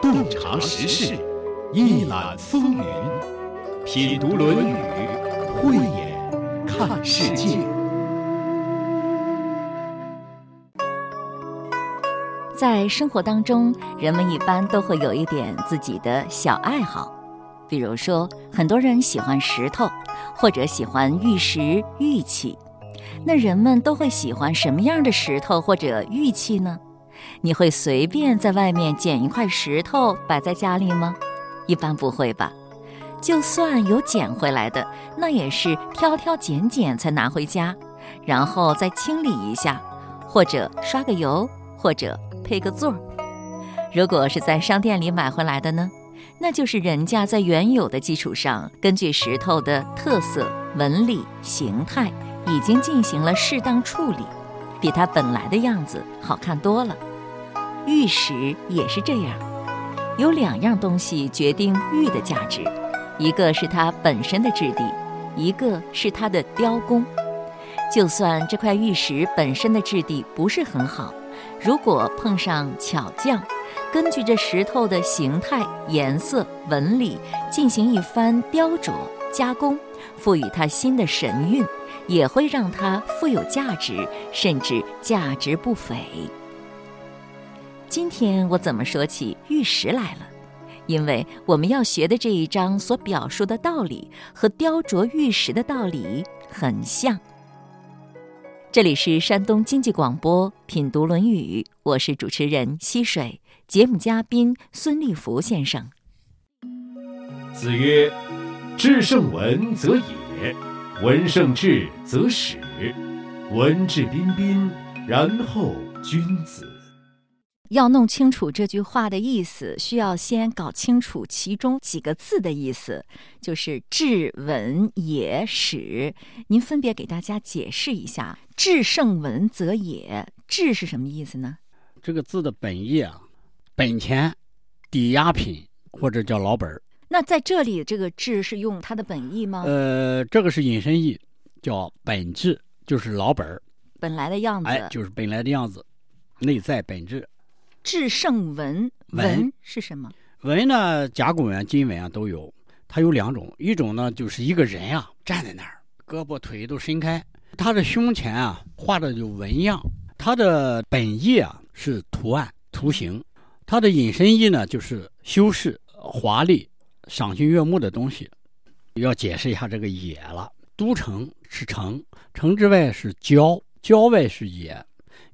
洞察时事，一览风云，品读《论语》，慧眼看世界。在生活当中，人们一般都会有一点自己的小爱好，比如说，很多人喜欢石头，或者喜欢玉石、玉器。那人们都会喜欢什么样的石头或者玉器呢？你会随便在外面捡一块石头摆在家里吗？一般不会吧。就算有捡回来的，那也是挑挑拣拣才拿回家，然后再清理一下，或者刷个油，或者。配个座儿。如果是在商店里买回来的呢，那就是人家在原有的基础上，根据石头的特色、纹理、形态，已经进行了适当处理，比它本来的样子好看多了。玉石也是这样，有两样东西决定玉的价值，一个是它本身的质地，一个是它的雕工。就算这块玉石本身的质地不是很好。如果碰上巧匠，根据这石头的形态、颜色、纹理进行一番雕琢加工，赋予它新的神韵，也会让它富有价值，甚至价值不菲。今天我怎么说起玉石来了？因为我们要学的这一章所表述的道理和雕琢玉石的道理很像。这里是山东经济广播品读《论语》，我是主持人溪水，节目嘉宾孙立福先生。子曰：“至胜文则也，文胜质则始，文质彬彬，然后君子。”要弄清楚这句话的意思，需要先搞清楚其中几个字的意思，就是“质文也始”。您分别给大家解释一下，“质胜文则也”，“质”是什么意思呢？这个字的本意啊，本钱、抵押品或者叫老本儿。那在这里，这个“质”是用它的本意吗？呃，这个是引申义，叫本质，就是老本儿，本来的样子。哎，就是本来的样子，内在本质。至圣文文是什么？文呢，甲骨文、金文啊都有。它有两种，一种呢就是一个人啊站在那儿，胳膊腿都伸开，他的胸前啊画的有纹样。它的本意啊是图案、图形，它的引申意呢就是修饰、华丽、赏心悦目的东西。要解释一下这个“野”了。都城是城，城之外是郊，郊外是野，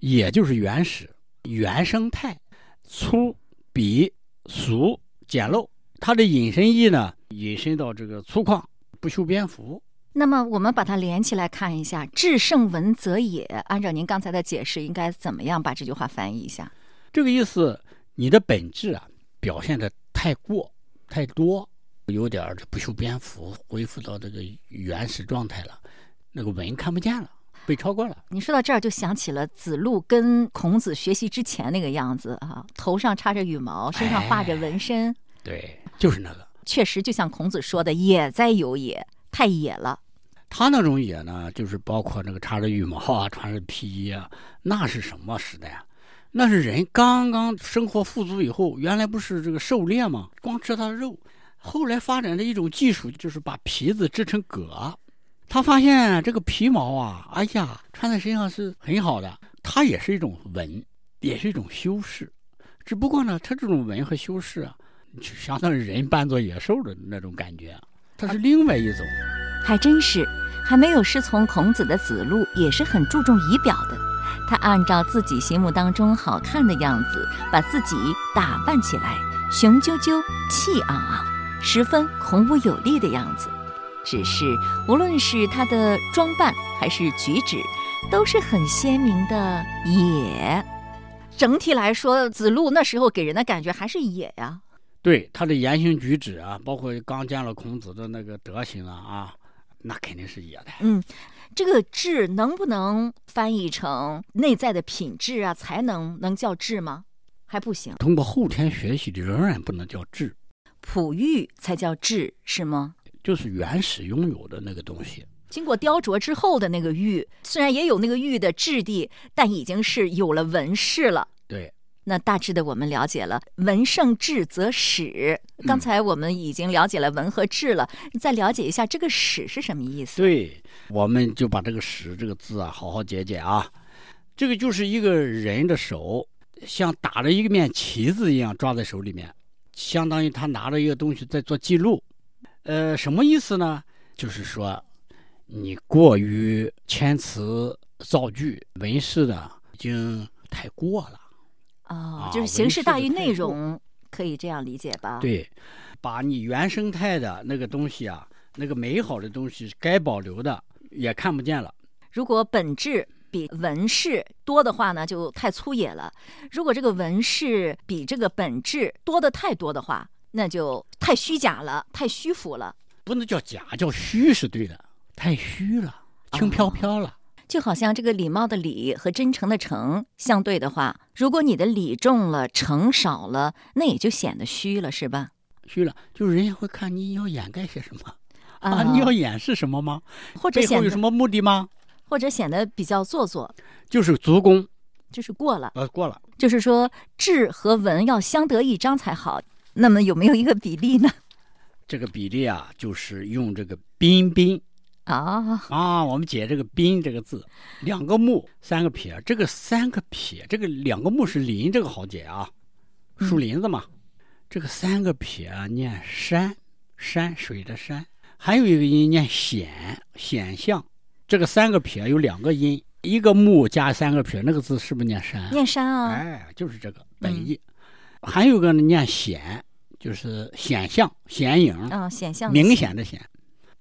野就是原始。原生态，粗鄙俗简陋，它的引申义呢，引申到这个粗犷不修边幅。那么我们把它连起来看一下，“至圣文则也”。按照您刚才的解释，应该怎么样把这句话翻译一下？这个意思，你的本质啊，表现的太过太多，有点不修边幅，恢复到这个原始状态了，那个文看不见了。被超过了。你说到这儿，就想起了子路跟孔子学习之前那个样子啊，头上插着羽毛，身上画着纹身。对，就是那个。确实，就像孔子说的，“野在有也，太野了。”他那种野呢，就是包括那个插着羽毛啊，穿着皮衣啊，那是什么时代啊？那是人刚刚生活富足以后，原来不是这个狩猎吗？光吃它的肉，后来发展的一种技术，就是把皮子织成革。他发现这个皮毛啊，哎呀，穿在身上是很好的。它也是一种纹，也是一种修饰。只不过呢，它这种纹和修饰啊，就相当于人扮作野兽的那种感觉，它是另外一种。还真是，还没有师从孔子的子路也是很注重仪表的。他按照自己心目当中好看的样子，把自己打扮起来，雄赳赳、气昂昂，十分孔武有力的样子。只是，无论是他的装扮还是举止，都是很鲜明的野。整体来说，子路那时候给人的感觉还是野呀。对他的言行举止啊，包括刚见了孔子的那个德行啊啊，那肯定是野的。嗯，这个“智”能不能翻译成内在的品质啊？才能能叫智吗？还不行。通过后天学习的仍然不能叫智，璞玉才叫智，是吗？就是原始拥有的那个东西，经过雕琢之后的那个玉，虽然也有那个玉的质地，但已经是有了纹饰了。对，那大致的我们了解了“文胜质则史”，刚才我们已经了解了“文”和“质”了，再了解一下这个“史”是什么意思？对，我们就把这个“史”这个字啊，好好解解啊。这个就是一个人的手，像打着一个面旗子一样抓在手里面，相当于他拿着一个东西在做记录。呃，什么意思呢？就是说，你过于谦词造句、文饰的已经太过了。哦，就是形式大于内容，可以这样理解吧？对，把你原生态的那个东西啊，那个美好的东西该保留的也看不见了。如果本质比文饰多的话呢，就太粗野了；如果这个文饰比这个本质多的太多的话，那就太虚假了，太虚浮了。不能叫假，叫虚是对的，太虚了，轻飘飘了。就好像这个礼貌的礼和真诚的诚相对的话，如果你的礼重了，诚少了，那也就显得虚了，是吧？虚了，就是人家会看你要掩盖些什么啊？你要掩饰什么吗？或者显有什么目的吗？或者显得比较做作，就是足弓，就是过了。呃，过了。就是说，质和文要相得益彰才好。那么有没有一个比例呢？这个比例啊，就是用这个彬彬。啊啊！我们解这个“彬”这个字，两个木，三个撇。这个三个撇，这个两个木是林，这个好解啊，树林子嘛。这个三个撇啊，念山，山水的山。还有一个音念显显象。这个三个撇有两个音，一个木加三个撇，那个字是不是念山？念山啊！哎，就是这个本意。还有个呢，念显，就是显象、显影啊，显象明显的显。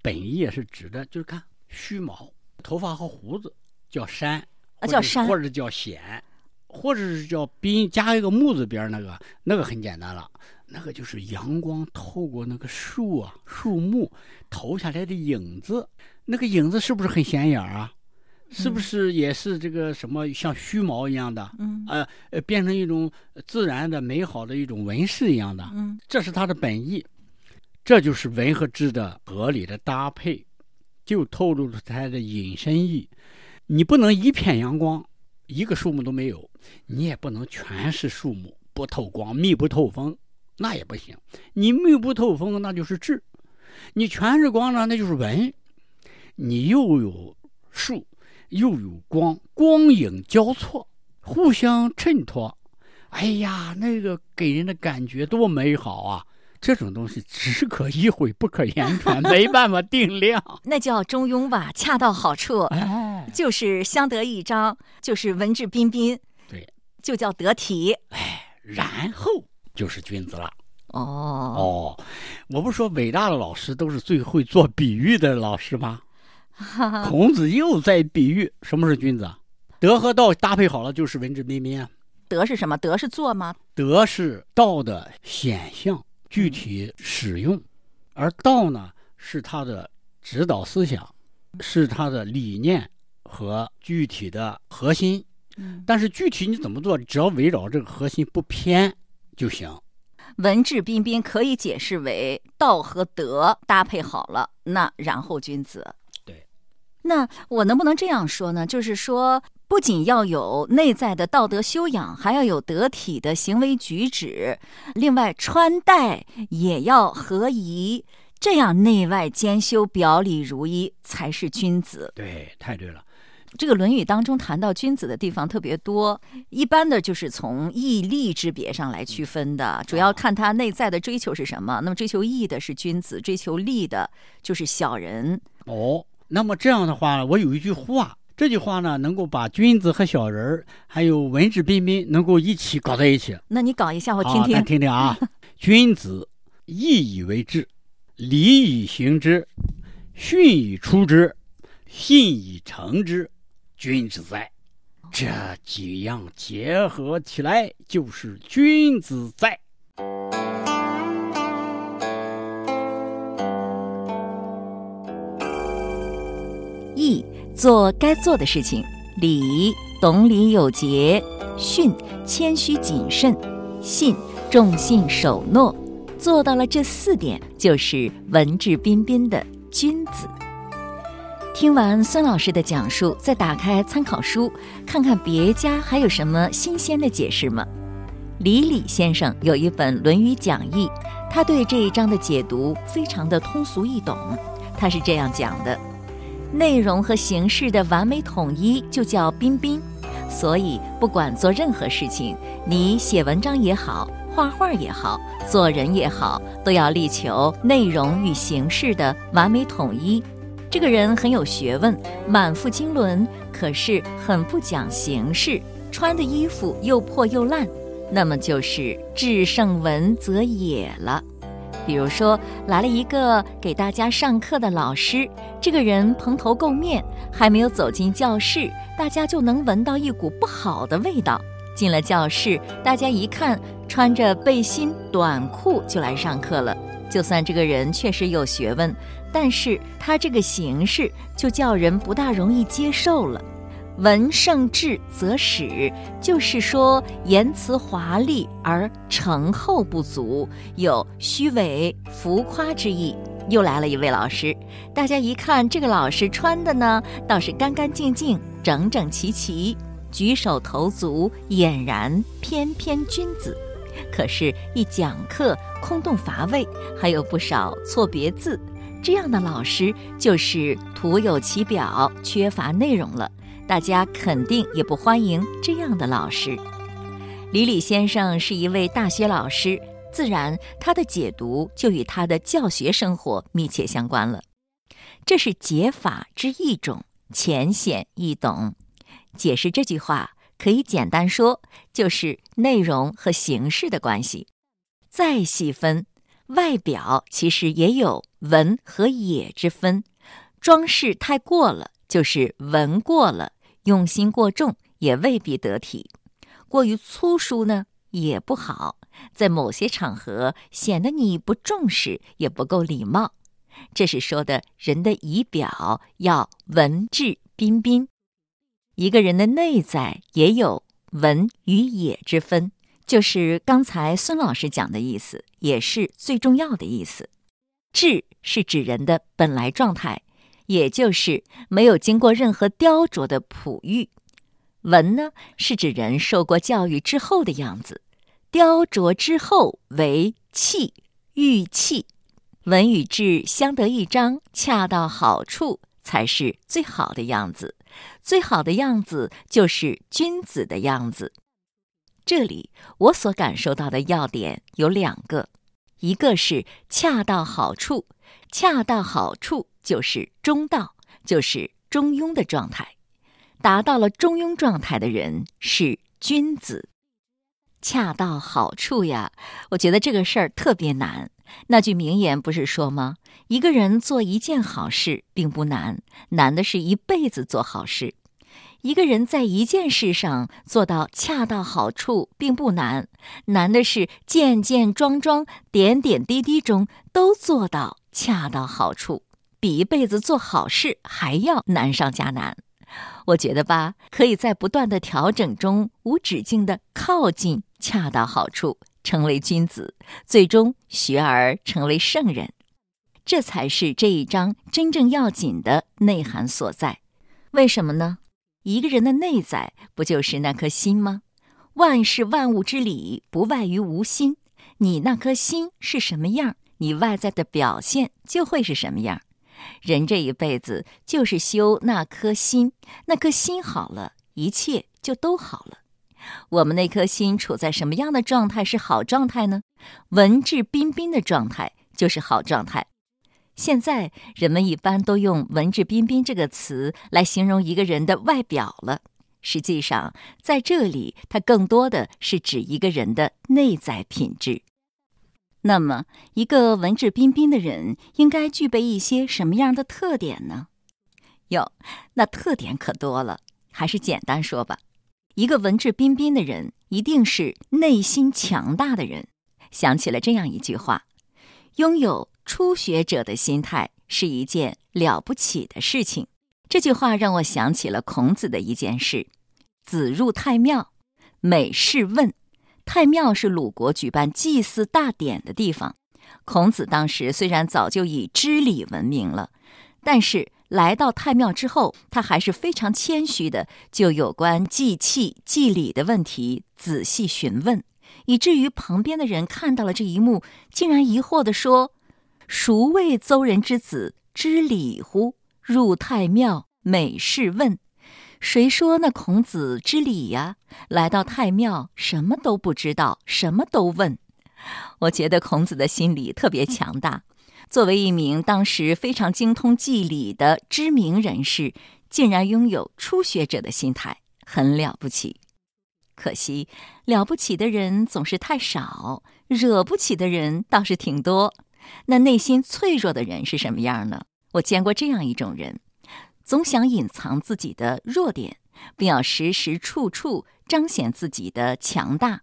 本意是指的，就是看须毛、头发和胡子叫山，叫山，或者叫显，或者是叫宾，加一个木字边那个，那个很简单了，那个就是阳光透过那个树啊、树木投下来的影子，那个影子是不是很显眼啊？是不是也是这个什么像须毛一样的？嗯，呃呃，变成一种自然的美好的一种纹饰一样的。嗯，这是它的本意。这就是文和质的合理的搭配，就透露出它的隐身意。你不能一片阳光，一个树木都没有；你也不能全是树木，不透光、密不透风，那也不行。你密不透风，那就是质；你全是光呢，那就是文。你又有树，又有光，光影交错，互相衬托。哎呀，那个给人的感觉多美好啊！这种东西只可意会，不可言传，没办法定量。那叫中庸吧，恰到好处，哎，就是相得益彰，就是文质彬彬，对，就叫得体。哎，然后就是君子了。哦哦，我不是说伟大的老师都是最会做比喻的老师吗？孔子又在比喻什么是君子啊？德和道搭配好了就是文质彬彬啊。德是什么？德是做吗？德是道的显象。具体使用，而道呢是他的指导思想，是他的理念和具体的核心。嗯，但是具体你怎么做，只要围绕这个核心不偏就行。文质彬彬可以解释为道和德搭配好了，那然后君子。对，那我能不能这样说呢？就是说。不仅要有内在的道德修养，还要有得体的行为举止。另外，穿戴也要合宜，这样内外兼修，表里如一，才是君子。对，太对了。这个《论语》当中谈到君子的地方特别多，一般的就是从义利之别上来区分的，主要看他内在的追求是什么。那么，追求义的是君子，追求利的就是小人。哦，那么这样的话，我有一句话。这句话呢，能够把君子和小人儿，还有文质彬彬，能够一起搞在一起。那你搞一下，我听听。听听啊，君子义以为质，礼以行之，训以出之，信以成之，君子在。这几样结合起来，就是君子在。义。做该做的事情，礼懂礼有节，训谦虚谨慎，信重信守诺，做到了这四点，就是文质彬彬的君子。听完孙老师的讲述，再打开参考书，看看别家还有什么新鲜的解释吗？李李先生有一本《论语讲义》，他对这一章的解读非常的通俗易懂。他是这样讲的：内容和形式的完美统一就叫彬彬。所以，不管做任何事情，你写文章也好，画画也好，做人也好，都要力求内容与形式的完美统一。这个人很有学问，满腹经纶，可是很不讲形式，穿的衣服又破又烂，那么就是至圣文则也了。比如说，来了一个给大家上课的老师，这个人蓬头垢面，还没有走进教室，大家就能闻到一股不好的味道。进了教室，大家一看，穿着背心短裤就来上课了。就算这个人确实有学问，但是他这个形式就叫人不大容易接受了。文胜质则始，就是说言辞华丽而诚厚不足，有虚伪浮夸之意。又来了一位老师，大家一看这个老师穿的呢，倒是干干净净、整整齐齐，举手投足俨然翩翩君子。可是，一讲课空洞乏味，还有不少错别字，这样的老师就是徒有其表，缺乏内容了。大家肯定也不欢迎这样的老师。李李先生是一位大学老师，自然他的解读就与他的教学生活密切相关了。这是解法之一种，浅显易懂。解释这句话可以简单说，就是内容和形式的关系。再细分，外表其实也有文和野之分，装饰太过了就是文过了。用心过重也未必得体，过于粗疏呢也不好，在某些场合显得你不重视也不够礼貌。这是说的人的仪表要文质彬彬，一个人的内在也有文与野之分，就是刚才孙老师讲的意思，也是最重要的意思。质是指人的本来状态。也就是没有经过任何雕琢的璞玉，文呢是指人受过教育之后的样子，雕琢之后为器玉器，文与质相得益彰，恰到好处才是最好的样子。最好的样子就是君子的样子。这里我所感受到的要点有两个，一个是恰到好处，恰到好处。就是中道，就是中庸的状态。达到了中庸状态的人是君子，恰到好处呀。我觉得这个事儿特别难。那句名言不是说吗？一个人做一件好事并不难，难的是一辈子做好事。一个人在一件事上做到恰到好处并不难，难的是件件桩桩、点点滴滴中都做到恰到好处。比一辈子做好事还要难上加难，我觉得吧，可以在不断的调整中无止境的靠近恰到好处，成为君子，最终学而成为圣人，这才是这一章真正要紧的内涵所在。为什么呢？一个人的内在不就是那颗心吗？万事万物之理不外于无心，你那颗心是什么样，你外在的表现就会是什么样。人这一辈子就是修那颗心，那颗心好了，一切就都好了。我们那颗心处在什么样的状态是好状态呢？文质彬彬的状态就是好状态。现在人们一般都用“文质彬彬”这个词来形容一个人的外表了，实际上在这里，它更多的是指一个人的内在品质。那么，一个文质彬彬的人应该具备一些什么样的特点呢？哟，那特点可多了，还是简单说吧。一个文质彬彬的人，一定是内心强大的人。想起了这样一句话：“拥有初学者的心态是一件了不起的事情。”这句话让我想起了孔子的一件事：子入太庙，每事问。太庙是鲁国举办祭祀大典的地方。孔子当时虽然早就以知礼闻名了，但是来到太庙之后，他还是非常谦虚的，就有关祭器、祭礼的问题仔细询问，以至于旁边的人看到了这一幕，竟然疑惑地说：“孰谓邹人之子知礼乎？入太庙，每事问。谁说那孔子知礼呀？来到太庙，什么都不知道，什么都问。”我觉得孔子的心理特别强大。作为一名当时非常精通祭礼的知名人士，竟然拥有初学者的心态，很了不起。可惜，了不起的人总是太少，惹不起的人倒是挺多。那内心脆弱的人是什么样呢？我见过这样一种人，总想隐藏自己的弱点，并要时时处处彰显自己的强大。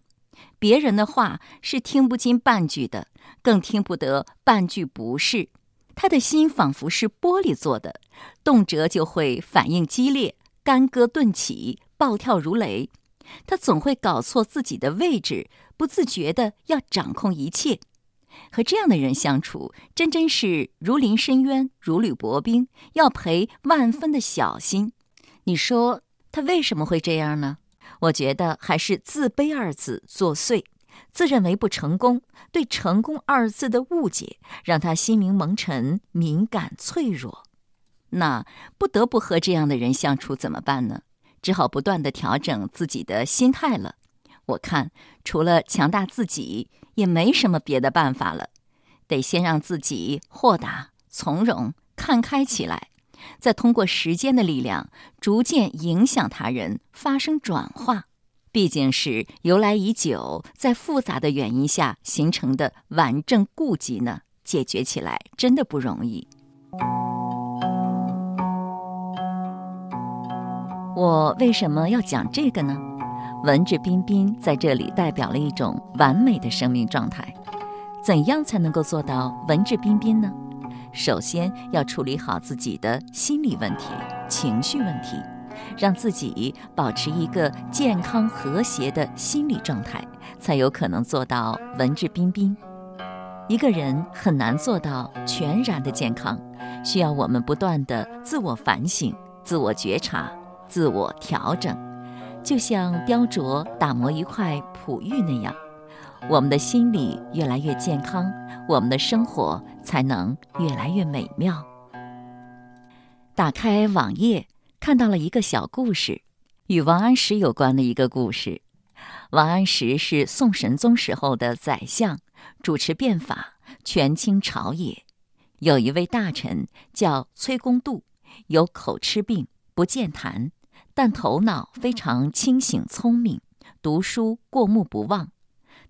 别人的话是听不进半句的，更听不得半句不是。他的心仿佛是玻璃做的，动辄就会反应激烈，干戈顿起，暴跳如雷。他总会搞错自己的位置，不自觉的要掌控一切。和这样的人相处，真真是如临深渊，如履薄冰，要赔万分的小心。你说他为什么会这样呢？我觉得还是自卑二字作祟，自认为不成功，对成功二字的误解，让他心灵蒙尘，敏感脆弱。那不得不和这样的人相处，怎么办呢？只好不断的调整自己的心态了。我看除了强大自己，也没什么别的办法了，得先让自己豁达、从容、看开起来。再通过时间的力量，逐渐影响他人，发生转化。毕竟是由来已久，在复杂的原因下形成的顽症痼疾呢，解决起来真的不容易。我为什么要讲这个呢？文质彬彬在这里代表了一种完美的生命状态。怎样才能够做到文质彬彬呢？首先要处理好自己的心理问题、情绪问题，让自己保持一个健康和谐的心理状态，才有可能做到文质彬彬。一个人很难做到全然的健康，需要我们不断的自我反省、自我觉察、自我调整，就像雕琢、打磨一块璞玉那样。我们的心理越来越健康，我们的生活才能越来越美妙。打开网页，看到了一个小故事，与王安石有关的一个故事。王安石是宋神宗时候的宰相，主持变法，权倾朝野。有一位大臣叫崔公度，有口吃病，不健谈，但头脑非常清醒聪明，读书过目不忘。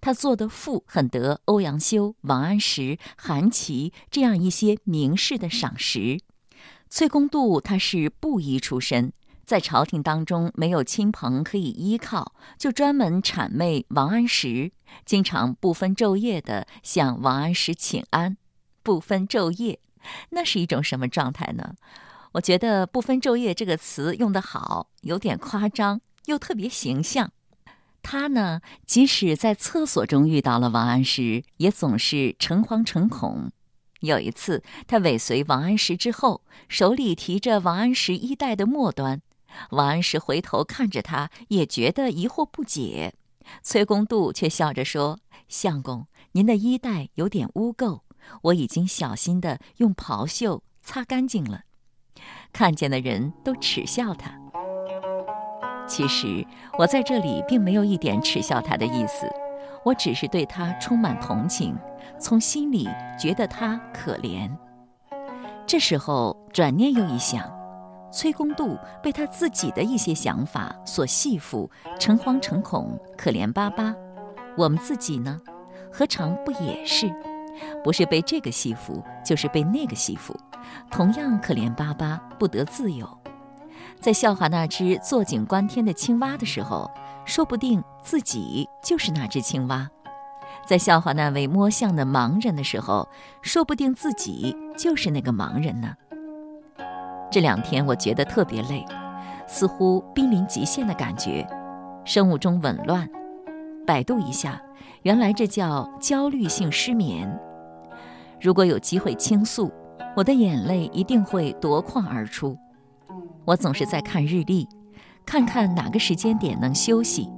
他做的赋很得欧阳修、王安石、韩琦这样一些名士的赏识。崔公度他是布衣出身，在朝廷当中没有亲朋可以依靠，就专门谄媚王安石，经常不分昼夜的向王安石请安。不分昼夜，那是一种什么状态呢？我觉得“不分昼夜”这个词用得好，有点夸张，又特别形象。他呢，即使在厕所中遇到了王安石，也总是诚惶诚恐。有一次，他尾随王安石之后，手里提着王安石衣带的末端。王安石回头看着他，也觉得疑惑不解。崔公度却笑着说：“相公，您的衣带有点污垢，我已经小心的用袍袖擦干净了。”看见的人都耻笑他。其实我在这里并没有一点耻笑他的意思，我只是对他充满同情，从心里觉得他可怜。这时候转念又一想，崔公度被他自己的一些想法所系缚，诚惶诚恐，可怜巴巴。我们自己呢，何尝不也是？不是被这个戏服，就是被那个戏服，同样可怜巴巴，不得自由。在笑话那只坐井观天的青蛙的时候，说不定自己就是那只青蛙；在笑话那位摸象的盲人的时候，说不定自己就是那个盲人呢。这两天我觉得特别累，似乎濒临极限的感觉，生物钟紊乱。百度一下，原来这叫焦虑性失眠。如果有机会倾诉，我的眼泪一定会夺眶而出。我总是在看日历，看看哪个时间点能休息。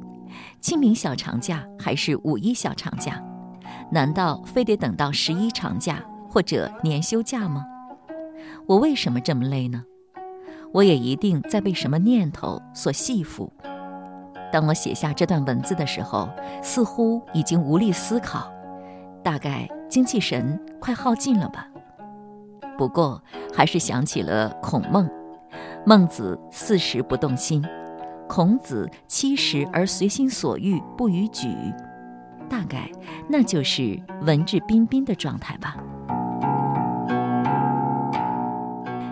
清明小长假还是五一小长假？难道非得等到十一长假或者年休假吗？我为什么这么累呢？我也一定在被什么念头所系缚。当我写下这段文字的时候，似乎已经无力思考，大概精气神快耗尽了吧。不过，还是想起了孔孟。孟子四十不动心，孔子七十而随心所欲不逾矩，大概那就是文质彬彬的状态吧。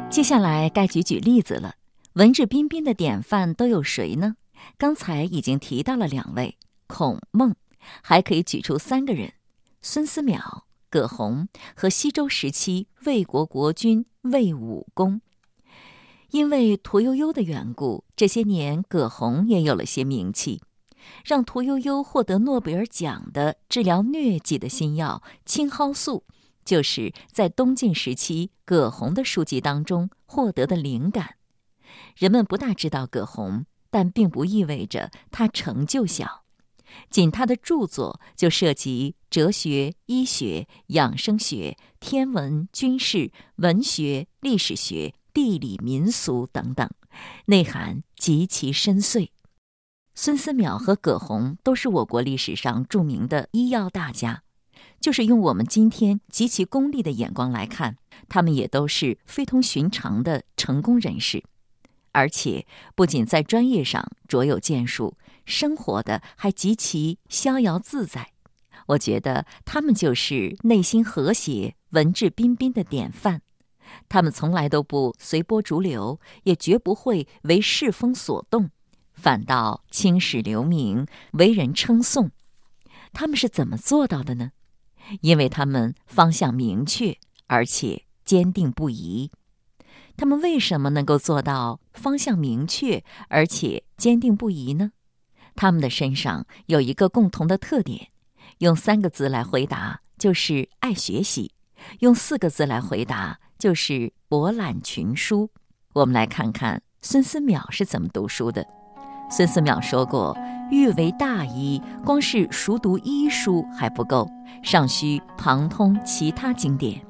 接下来该举举例子了，文质彬彬的典范都有谁呢？刚才已经提到了两位，孔孟，还可以举出三个人：孙思邈、葛洪和西周时期魏国国君魏武公。因为屠呦呦的缘故，这些年葛洪也有了些名气。让屠呦呦获得诺贝尔奖的治疗疟疾的新药青蒿素，就是在东晋时期葛洪的书籍当中获得的灵感。人们不大知道葛洪，但并不意味着他成就小。仅他的著作就涉及哲学、医学、养生学、天文、军事、文学、历史学。地理、民俗等等，内涵极其深邃。孙思邈和葛洪都是我国历史上著名的医药大家，就是用我们今天极其功利的眼光来看，他们也都是非同寻常的成功人士，而且不仅在专业上卓有建树，生活的还极其逍遥自在。我觉得他们就是内心和谐、文质彬彬的典范。他们从来都不随波逐流，也绝不会为世风所动，反倒青史留名，为人称颂。他们是怎么做到的呢？因为他们方向明确，而且坚定不移。他们为什么能够做到方向明确而且坚定不移呢？他们的身上有一个共同的特点，用三个字来回答就是爱学习，用四个字来回答。就是博览群书。我们来看看孙思邈是怎么读书的。孙思邈说过：“欲为大医，光是熟读医书还不够，尚需旁通其他经典。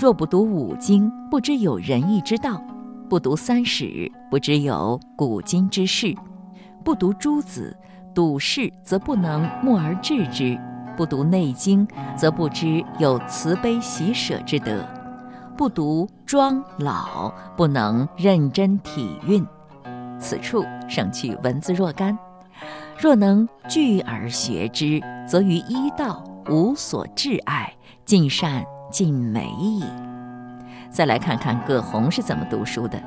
若不读五经，不知有仁义之道；不读三史，不知有古今之事；不读诸子，笃事则不能默而治之；不读内经，则不知有慈悲喜舍之德。”不读庄老，不能认真体韵。此处省去文字若干。若能聚而学之，则于医道无所挚爱，尽善尽美矣。再来看看葛洪是怎么读书的。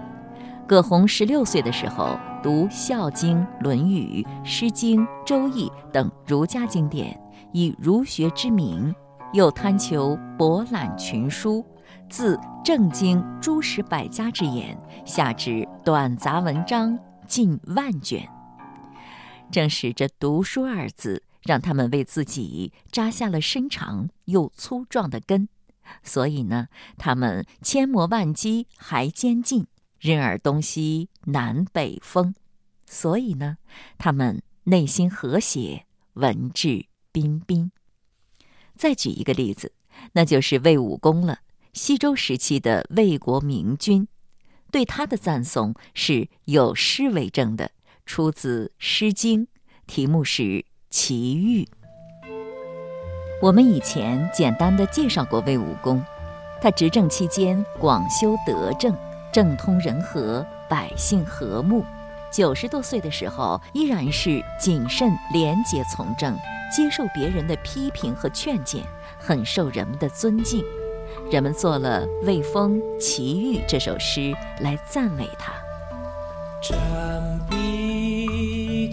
葛洪十六岁的时候，读《孝经》《论语》《诗经》《周易》等儒家经典，以儒学之名，又贪求博览群书。自正经诸史百家之言，下至短杂文章近万卷。正是这读书二字，让他们为自己扎下了深长又粗壮的根。所以呢，他们千磨万击还坚劲，任尔东西南北风。所以呢，他们内心和谐，文质彬彬。再举一个例子，那就是魏武公了。西周时期的魏国明君，对他的赞颂是有诗为证的，出自《诗经》，题目是《齐遇》。我们以前简单的介绍过魏武公，他执政期间广修德政，政通人和，百姓和睦。九十多岁的时候，依然是谨慎廉洁从政，接受别人的批评和劝谏，很受人们的尊敬。人们做了《魏风·齐遇》这首诗来赞美他。战壁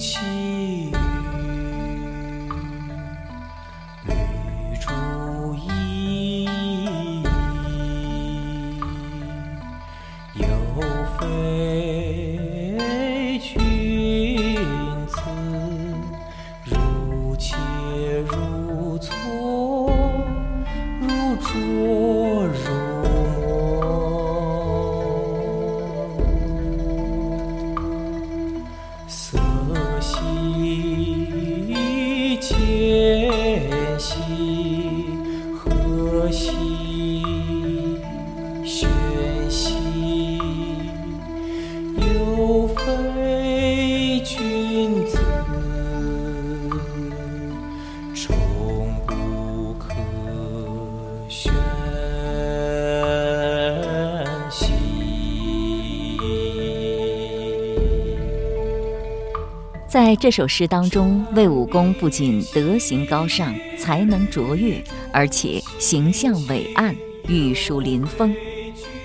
这首诗当中，魏武功不仅德行高尚、才能卓越，而且形象伟岸、玉树临风。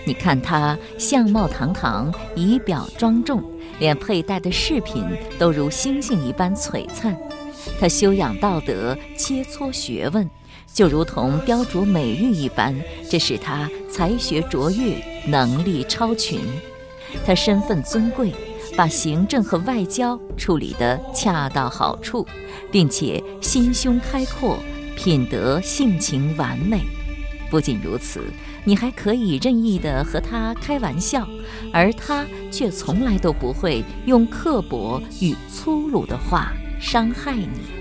你看他相貌堂堂，仪表庄重，连佩戴的饰品都如星星一般璀璨。他修养道德，切磋学问，就如同雕琢美玉一般，这使他才学卓越，能力超群。他身份尊贵，把行政和外交处理得恰到好处，并且心胸开阔，品德性情完美。不仅如此，你还可以任意地和他开玩笑，而他却从来都不会用刻薄与粗鲁的话伤害你。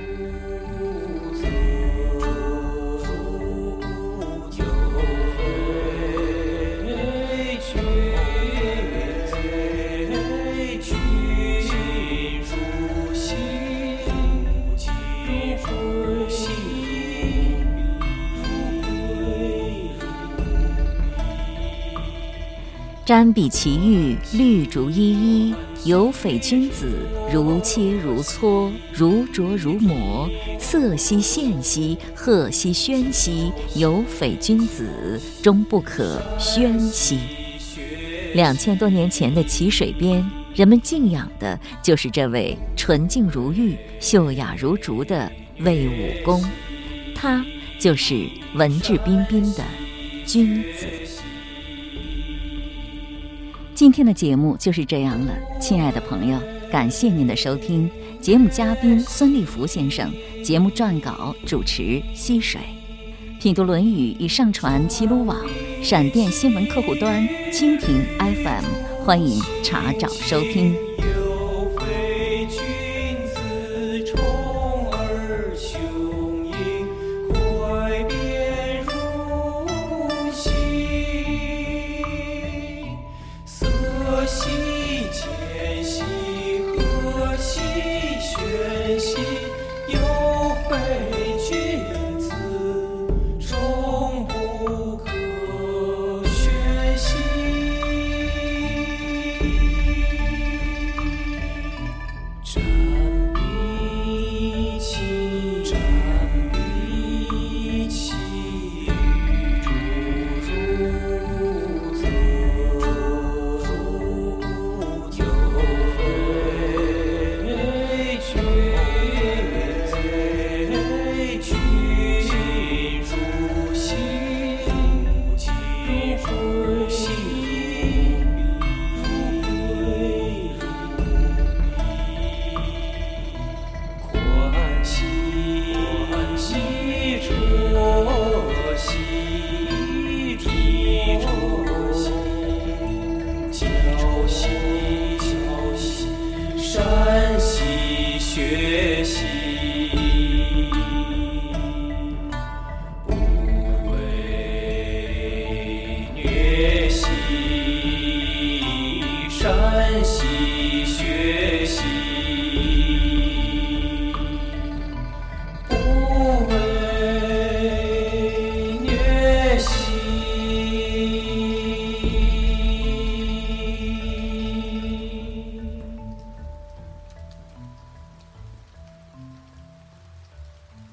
瞻彼其玉，绿竹依依。有匪君子，如切如磋，如琢如磨。色兮宪兮，赫兮喧兮。有匪君子，终不可宣兮。两千多年前的淇水边，人们敬仰的就是这位纯净如玉、秀雅如竹的魏武公，他就是文质彬彬的君子。今天的节目就是这样了，亲爱的朋友，感谢您的收听。节目嘉宾孙立福先生，节目撰稿主持溪水。品读《论语》已上传齐鲁网、闪电新闻客户端、蜻蜓 FM，欢迎查找收听。